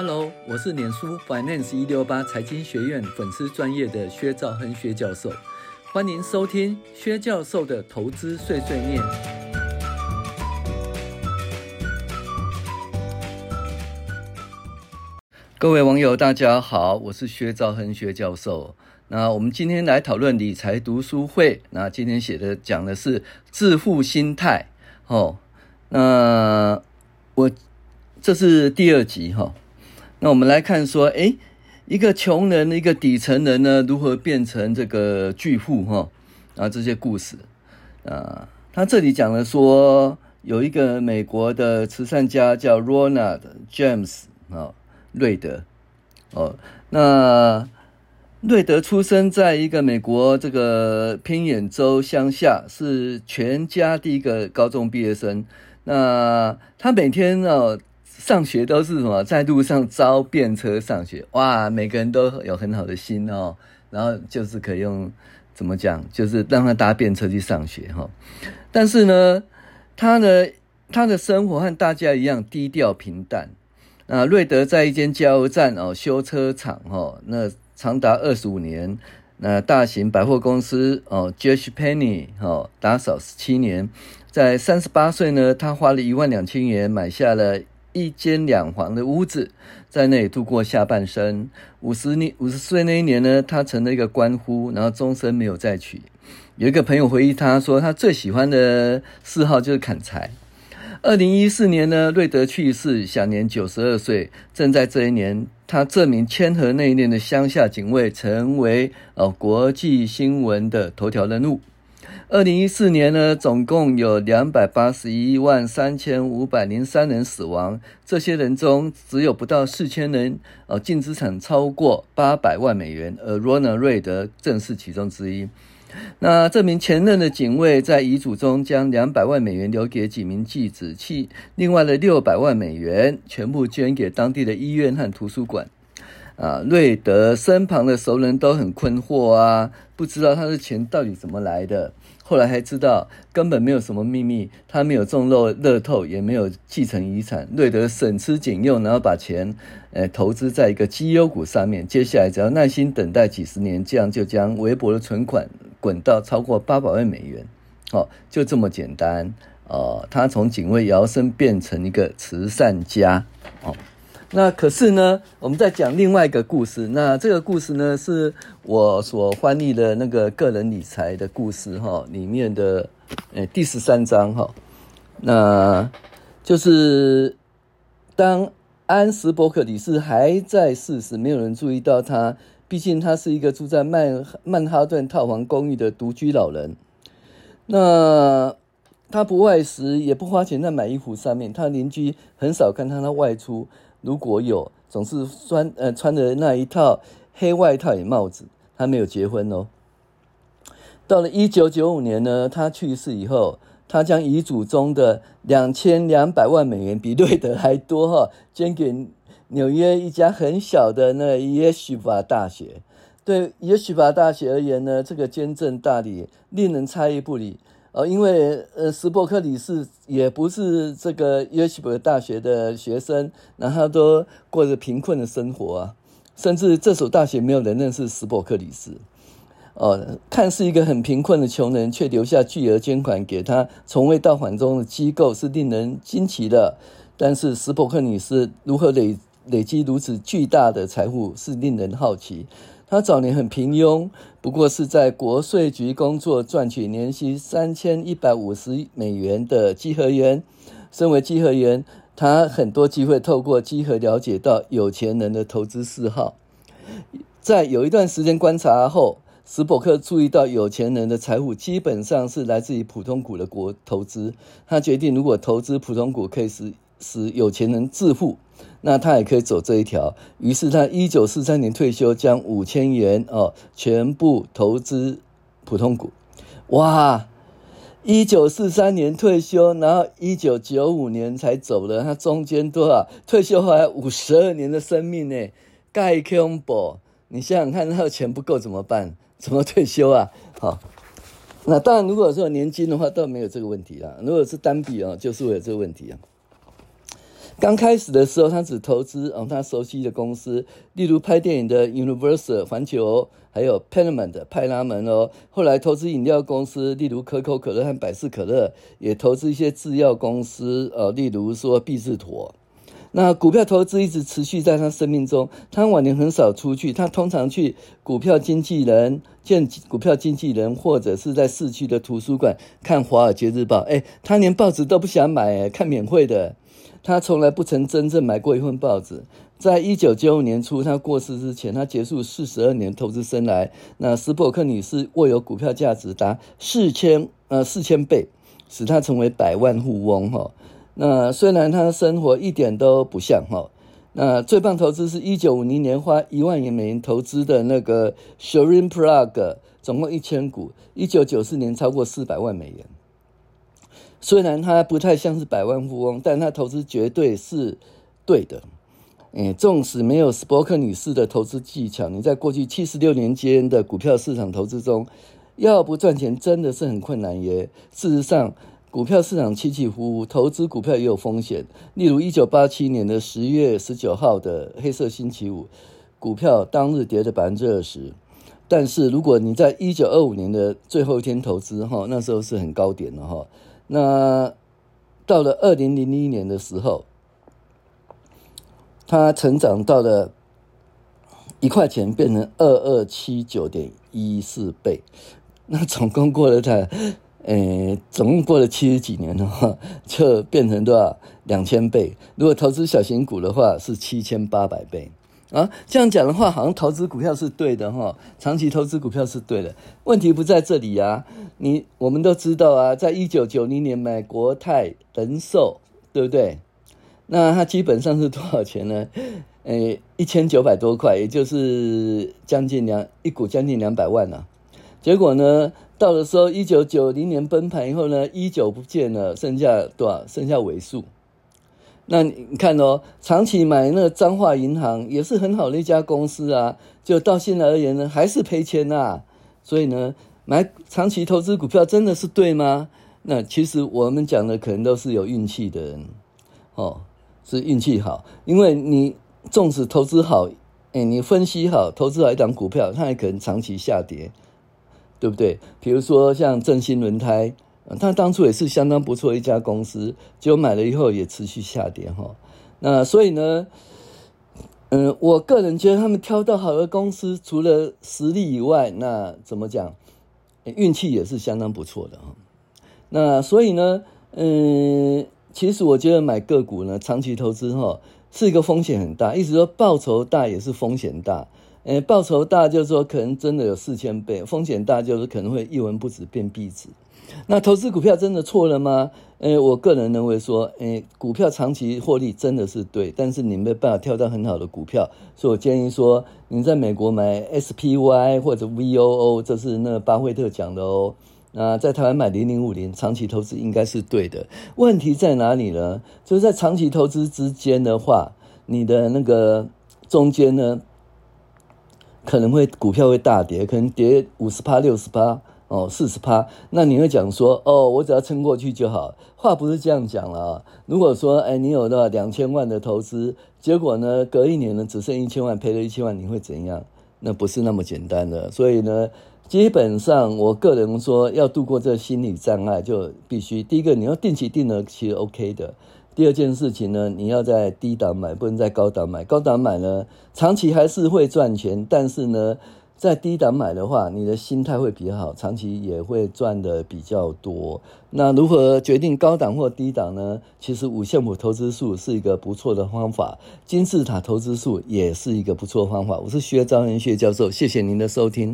Hello，我是脸书 Finance 一六八财经学院粉丝专业的薛兆亨薛教授，欢迎收听薛教授的投资碎碎念。各位网友，大家好，我是薛兆亨薛教授。那我们今天来讨论理财读书会。那今天写的讲的是致富心态。哦，那我这是第二集哈。那我们来看说，诶，一个穷人，一个底层人呢，如何变成这个巨富哈？啊，这些故事啊，他这里讲了说，有一个美国的慈善家叫 Ronald James 啊，瑞德哦，那瑞德出生在一个美国这个偏远州乡下，是全家第一个高中毕业生。那他每天哦。上学都是什么？在路上招便车上学，哇！每个人都有很好的心哦，然后就是可以用怎么讲，就是让他搭便车去上学哈。但是呢，他的他的生活和大家一样低调平淡。啊，瑞德在一间加油站哦修车厂哈，那长达二十五年。那大型百货公司哦，J.C. Penney 哦，打扫十七年。在三十八岁呢，他花了一万两千元买下了。一间两房的屋子，在那里度过下半生。五十年五十岁那一年呢，他成了一个官夫，然后终身没有再娶。有一个朋友回忆他说，他最喜欢的嗜好就是砍柴。二零一四年呢，瑞德去世，享年九十二岁。正在这一年，他这名谦和内敛的乡下警卫成为呃国际新闻的头条人物。二零一四年呢，总共有两百八十一万三千五百零三人死亡，这些人中只有不到四千人，呃，净资产超过八百万美元，而罗纳瑞德正是其中之一。那这名前任的警卫在遗嘱中将两百万美元留给几名继子，其另外的六百万美元全部捐给当地的医院和图书馆。啊，瑞德身旁的熟人都很困惑啊，不知道他的钱到底怎么来的。后来还知道根本没有什么秘密，他没有中乐乐透，也没有继承遗产。瑞德省吃俭用，然后把钱呃投资在一个绩优股上面。接下来只要耐心等待几十年，这样就将微薄的存款滚到超过八百万美元。哦，就这么简单。哦，他从警卫摇身变成一个慈善家。哦。那可是呢，我们在讲另外一个故事。那这个故事呢，是我所翻译的那个个人理财的故事哈，里面的诶第十三章哈。那就是当安斯伯克理事还在世时，没有人注意到他，毕竟他是一个住在曼曼哈顿套房公寓的独居老人。那他不外食，也不花钱在买衣服上面，他邻居很少看他的外出。如果有，总是穿呃穿的那一套黑外套与帽子。他没有结婚哦。到了一九九五年呢，他去世以后，他将遗嘱中的两千两百万美元，比瑞德还多哈，捐给纽约一家很小的那耶许法大学。对耶许法大学而言呢，这个捐赠大礼令人诧异不已。哦，因为呃，史伯克理事也不是这个约西伯大学的学生，然后都过着贫困的生活啊，甚至这所大学没有人认识史伯克理事。哦，看似一个很贫困的穷人，却留下巨额捐款给他从未到访中的机构，是令人惊奇的。但是史伯克女士如何累累积如此巨大的财富，是令人好奇。他早年很平庸，不过是在国税局工作，赚取年薪三千一百五十美元的稽核员。身为稽核员，他很多机会透过稽核了解到有钱人的投资嗜好。在有一段时间观察后，史伯克注意到有钱人的财富基本上是来自于普通股的国投资。他决定，如果投资普通股可以使使有钱人致富。那他也可以走这一条，于是他一九四三年退休，将五千元哦全部投资普通股。哇，一九四三年退休，然后一九九五年才走了，他中间多少？退休后还五十二年的生命呢？盖恐怖！你想想看，他的钱不够怎么办？怎么退休啊？好，那当然，如果说年金的话，倒没有这个问题啊。如果是单笔啊，就是会有这个问题啊。刚开始的时候，他只投资哦他熟悉的公司，例如拍电影的 Universal 环球，还有 Paramount 派拉蒙哦。后来投资饮料公司，例如可口可乐和百事可乐，也投资一些制药公司，呃，例如说必治妥。那股票投资一直持续在他生命中，他晚年很少出去，他通常去股票经纪人见股票经纪人，或者是在市区的图书馆看《华尔街日报》。哎，他连报纸都不想买，看免费的。他从来不曾真正买过一份报纸。在一九九五年初，他过世之前，他结束四十二年投资生涯。那斯伯克女士握有股票价值达四千呃四千倍，使他成为百万富翁哈。那虽然他生活一点都不像哈。那最棒投资是一九五零年花一万元美元投资的那个 Schering Plug，总共一千股。一九九四年超过四百万美元。虽然他不太像是百万富翁，但他投资绝对是对的。诶，纵使没有斯伯克女士的投资技巧，你在过去七十六年间的股票市场投资中，要不赚钱真的是很困难耶。事实上，股票市场起起伏伏，投资股票也有风险。例如，一九八七年的十月十九号的黑色星期五，股票当日跌了百分之二十。但是，如果你在一九二五年的最后一天投资，哈，那时候是很高点的哈。那到了二零零一年的时候，它成长到了一块钱，变成二二七九点一四倍。那总共过了它，呃，总共过了七十几年的话，就变成多少？两千倍。如果投资小型股的话，是七千八百倍。啊，这样讲的话，好像投资股票是对的哈，长期投资股票是对的。问题不在这里啊，你我们都知道啊，在一九九零年买国泰人寿，对不对？那它基本上是多少钱呢？诶，一千九百多块，也就是将近两一股将近两百万啊。结果呢，到的时候一九九零年崩盘以后呢，一九不见了，剩下多少？剩下尾数。那你看哦，长期买那个彰化银行也是很好的一家公司啊，就到现在而言呢，还是赔钱呐。所以呢，买长期投资股票真的是对吗？那其实我们讲的可能都是有运气的人，哦，是运气好，因为你纵使投资好，哎，你分析好，投资好一档股票，它也可能长期下跌，对不对？比如说像正新轮胎。他当初也是相当不错的一家公司，结果买了以后也持续下跌哈。那所以呢，嗯，我个人觉得他们挑到好的公司，除了实力以外，那怎么讲，运气也是相当不错的哈。那所以呢，嗯，其实我觉得买个股呢，长期投资哈，是一个风险很大，意思说报酬大也是风险大。诶，报酬大就是说可能真的有四千倍，风险大就是可能会一文不值变壁纸。那投资股票真的错了吗？诶，我个人认为说，诶，股票长期获利真的是对，但是你没办法挑到很好的股票，所以我建议说，你在美国买 SPY 或者 VOO，这是那巴菲特讲的哦。那在台湾买零零五零，长期投资应该是对的。问题在哪里呢？就是在长期投资之间的话，你的那个中间呢，可能会股票会大跌，可能跌五十趴、六十趴。哦，四十趴，那你会讲说，哦，我只要撑过去就好。话不是这样讲了啊。如果说，哎，你有了两千万的投资，结果呢，隔一年呢，只剩一千万，赔了一千万，你会怎样？那不是那么简单的。所以呢，基本上，我个人说，要度过这心理障碍，就必须第一个，你要定期定额，其实 OK 的。第二件事情呢，你要在低档买，不能在高档买。高档买呢，长期还是会赚钱，但是呢。在低档买的话，你的心态会比较好，长期也会赚的比较多。那如何决定高档或低档呢？其实五线谱投资术是一个不错的方法，金字塔投资术也是一个不错方法。我是薛兆亨薛教授，谢谢您的收听。